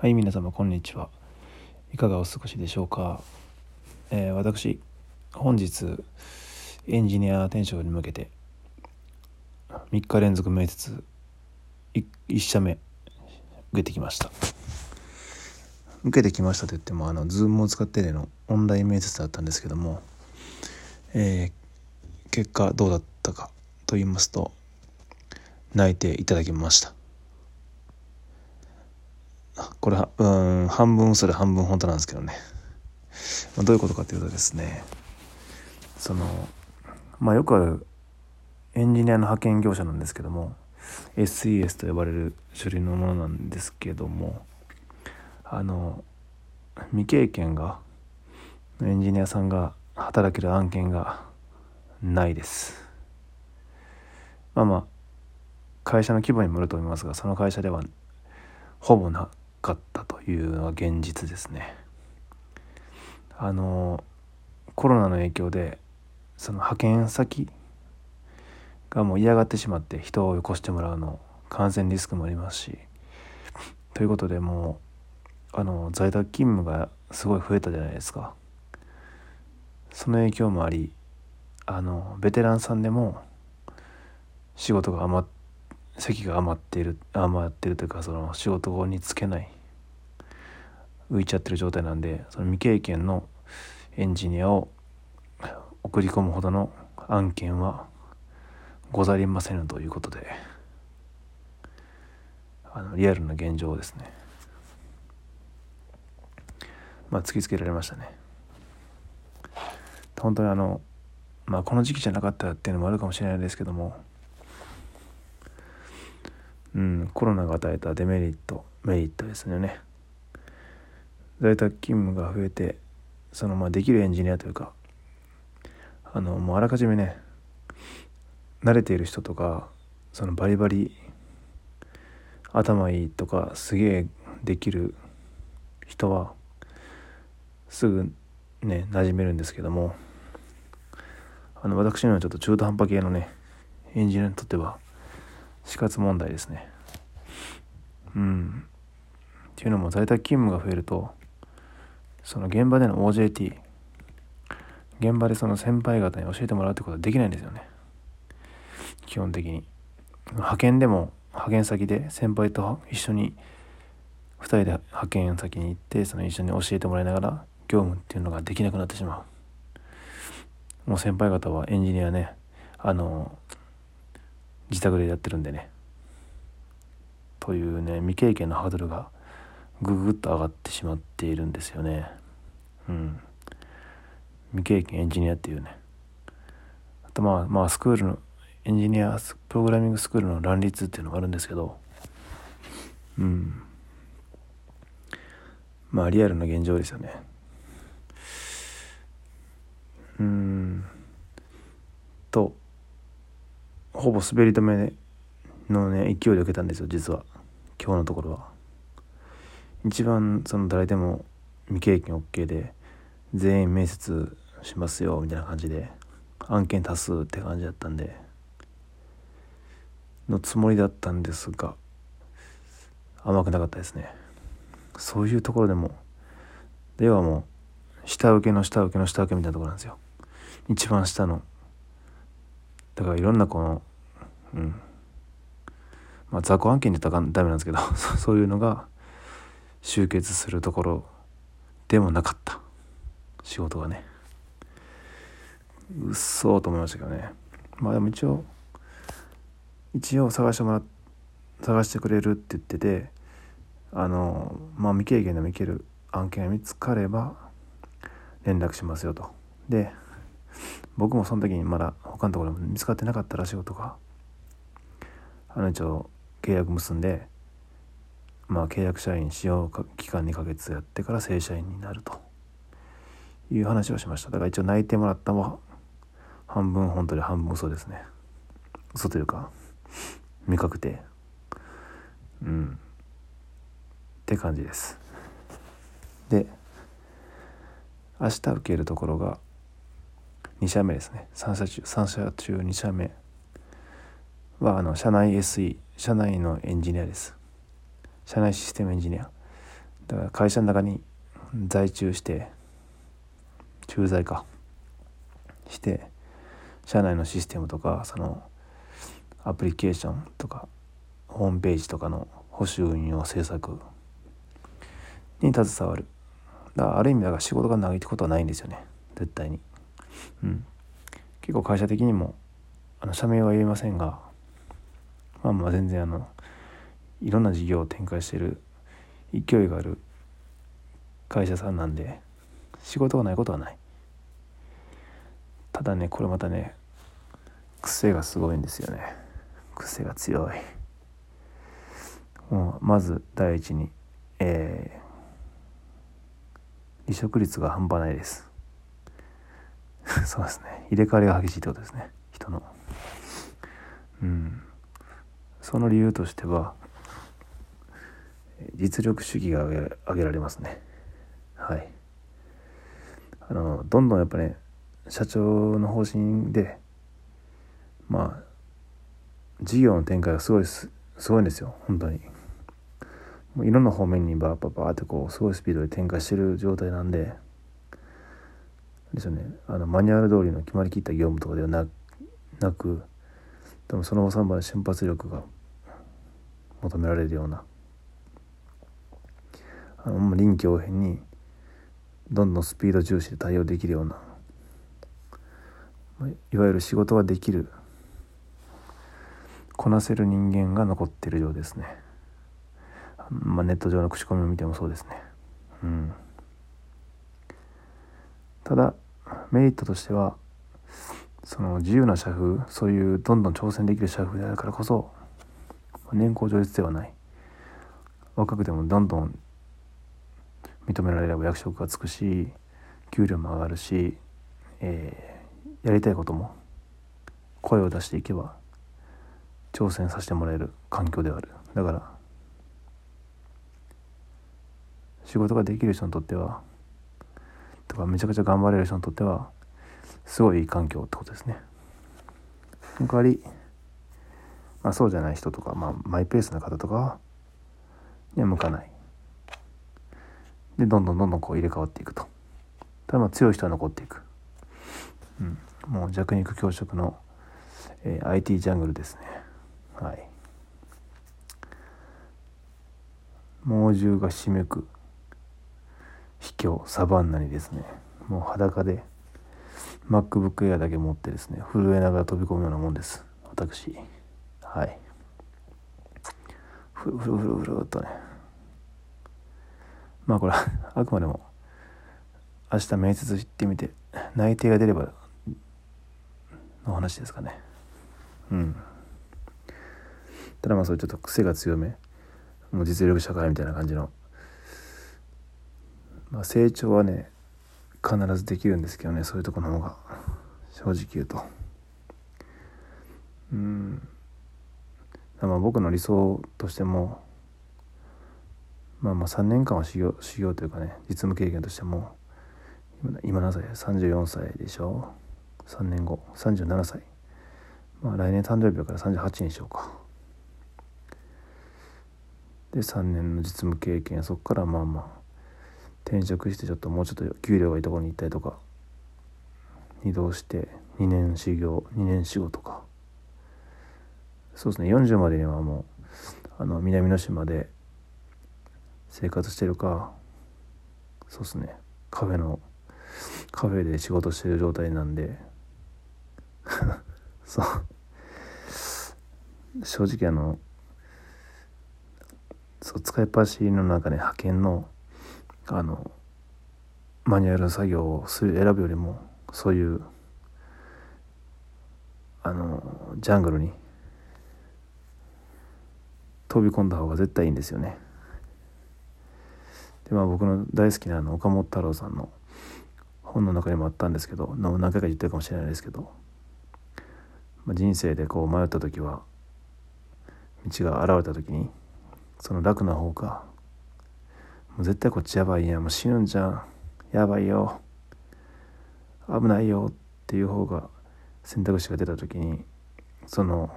はい、皆様こんにちは。いかがお過ごしでしょうか？えー私、本日、エンジニア転職に向けて、3日連続面接、1社目、受けてきました。受けてきましたと言っても、あの、ズームを使ってでのオンライン面接だったんですけども、えー結果どうだったかと言いますと、内定いただきました。これはうん半分嘘で半分本当なんですけどね、まあ、どういうことかというとですねそのまあよくあるエンジニアの派遣業者なんですけども SES と呼ばれる種類のものなんですけどもあの未経験がエンジニアさんが働ける案件がないです。まあまあ会社の規模にもよると思いますがその会社ではほぼなかったというのが現実ですね。あのコロナの影響でその派遣先がもう嫌がってしまって人をよこしてもらうの感染リスクもありますしということでもうあの在宅勤務がすごい増えたじゃないですか。その影響もありあのベテランさんでも仕事が余って席が余っている余ってるというかその仕事に就けない。浮いちゃってる状態なんでその未経験のエンジニアを送り込むほどの案件はござりませぬということであのリアルな現状ですね。まあ突きつけられましたね。本当にあのまあこの時期じゃなかったっていうのもあるかもしれないですけどもうん、コロナが与えたデメリットメリットですよね。在宅勤務が増えてそのまあできるエンジニアというかあのもうあらかじめね慣れている人とかそのバリバリ頭いいとかすげえできる人はすぐね馴染めるんですけどもあの私のようなちょっと中途半端系のねエンジニアにとっては死活問題ですね。うん。っていうのも在宅勤務が増えるとその現場での OJT 現場でその先輩方に教えてもらうってことはできないんですよね基本的に派遣でも派遣先で先輩と一緒に2人で派遣先に行ってその一緒に教えてもらいながら業務っていうのができなくなってしまうもう先輩方はエンジニアねあの自宅でやってるんでね。というね未経験のハードルがぐぐっと上がってしまっているんですよね。うん。未経験エンジニアっていうね。あとまあまあスクールのエンジニアプログラミングスクールの乱立っていうのがあるんですけど。うん。まあリアルな現状ですよね。うん。とほぼ滑り止めのね勢いで受けたんですよ実は。今日のところは。一番その誰でも未経験 OK で全員面接しますよみたいな感じで案件多数って感じだったんでのつもりだったんですが甘くなかったですね。そういうところでもではもう下請けの下請けの下請けみたいなところなんですよ。一番下のだからいろんなこのうん。まあ雑魚案件で言ったらダメなんですけど そういうのが集結するところでもなかった。仕事がね。うっそーと思いましたけどね。まあでも一応一応探してもら探してくれるって言っててあのまあ未経験でもいける案件が見つかれば連絡しますよと。で僕もその時にまだ他のところ見つかってなかったら仕事があの一応契約結んでまあ契約社員使用期間2ヶ月やってから正社員になると。いう話をしました。だから一応内定もらったのは半分本当で半分嘘ですね。嘘というか未確定。うん。って感じです。で明日受けるところが2社目ですね。3社中 ,3 社中2社目。はあの社内 SE 社内のエンジニアです。社内システムエンジニア。だから会社の中に在中して駐在か。して社内のシステムとかそのアプリケーションとかホームページとかの保守運用制作に携わる。だからある意味だから仕事が長いってことはないんですよね。絶対に。うん。結構会社的にもあの社名は言えませんがまあまあ全然あのいろんな事業を展開してる勢いがある会社さんなんで仕事がないことはない。ただねこれまたね癖がすごいんですよね。癖が強い。もうまず第一にえー、離職率が半端ないです。そうですね。入れ替わりが激しいってことですね。人の。うん。その理由としては実力主義が挙げられますね。はい。あのどんどんやっぱね社長の方針でまあ事業の展開がすごいすごいんですよ。本当に。もういろんな方面にバーバーバーってこうすごいスピードで展開してる状態なんで。ですよね。あのマニュアル通りの決まりきった業務とかではななくでもその3番瞬発力が求められるようなあの臨機応変にどんどんスピード重視で対応できるようないわゆる仕事ができるこなせる人間が残ってるようですね、まあ、ネット上の口コミを見てもそうですね。うん。ただメリットとしてはその自由な社風そういうどんどん挑戦できる社風であるからこそ年功序列ではない。若くてもどんどん認められれば役職がつくし給料も上がるし、えー、やりたいことも声を出していけば挑戦させてもらえる環境である。だから仕事ができる人にとってはとかめちゃくちゃ頑張れる人にとってはすごいいい環境ってことですね。その代わり、まあ、そうじゃない人とか、まあ、マイペースな方とかには向かない。でどんどんどんどんこう入れ替わっていくと。ただまあ強い人は残っていく、うん、もう弱肉強食の、えー、IT ジャングルですね。はい。猛獣がひしめく。秘境サバンナにですねもう裸で MacBook Air だけ持ってですね震えながら飛び込むようなもんです。私。はい。ふるふるふるふるっとね。まあこれは あくまでも明日面接行ってみて内定が出ればの話ですかね。うん。ただまあそれちょっと癖が強めもう実力社会みたいな感じのまあ成長はね必ずできるんですけどねそういうとこの方が。正直言うと。うん。まあ僕の理想としてもまあまあ3年間は修行修行というかね実務経験としても今何歳？34歳でしょ？3年後。37歳。まあ来年誕生日だから38にしようか。で3年の実務経験そこからまあまあ転職してちょっともうちょっと給料がいいところに行ったりとか移動して2年修行2年仕事か。そうですね。40までにはもうあの南の島で生活してるかそうですね。カフェのカフェで仕事してる状態なんで。そう。正直あのそう使いっぱしの中ね派遣のあのマニュアル作業をする選ぶよりもそういうあのジャングルに飛び込んだ方が絶対いいんですよね。でまあ僕の大好きなあの岡本太郎さんの本の中にもあったんですけど何回か言ってるかもしれないですけど、まあ、人生でこう迷った時は道が現れた時にその楽な方かもう絶対こっちやばいや。んもう死ぬんじゃん。やばいよ。危ないよ。っていう方が選択肢が出た時にその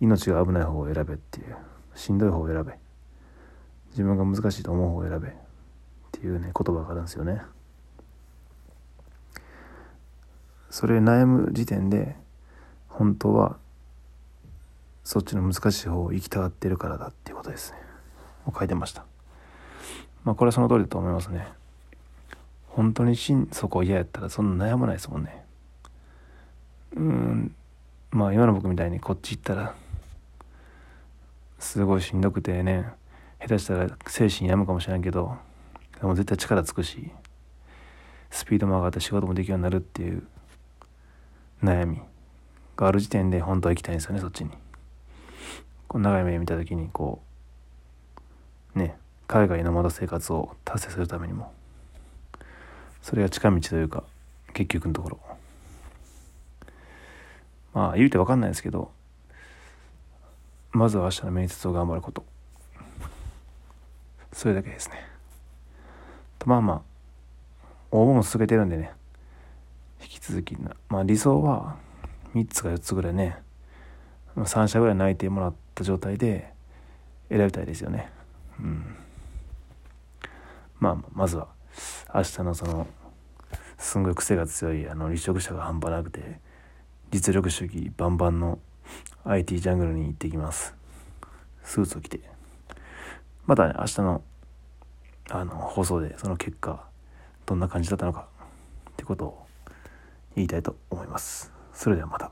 命が危ない方を選べっていう。しんどい方を選べ。自分が難しいと思う方を選べ。っていうね言葉があるんですよね。それ悩む時点で本当はそっちの難しい方を行きたがってるからだっていうことですね。書いてました。まあこれはその通りだと思いますね。本当に心底嫌やったらそんな悩まないですもんね。うん。まあ今の僕みたいにこっち行ったらすごいしんどくてね下手したら精神病むかもしれんけどでも絶対力つくしスピードも上がって仕事もできるようになるっていう悩みがある時点で本当は行きたいんですよねそっちに。こう長い目見た時にこうね海外のまだ生活を達成するためにも。それが近道というか結局のところ。まあ言うて分かんないですけどまずは明日の面接を頑張ること。それだけですね。とまあまあ応募も続けてるんでね。引き続きまあ理想は3つか4つぐらいね3社ぐらい内定もらった状態で選びたいですよね。うん。まあまずは明日のそのすんごい癖が強いあの離職者が半端なくて実力主義バンバンの IT ジャングルに行ってきます。スーツを着て。またね明日のあの放送でその結果どんな感じだったのかってことを言いたいと思います。それではまた。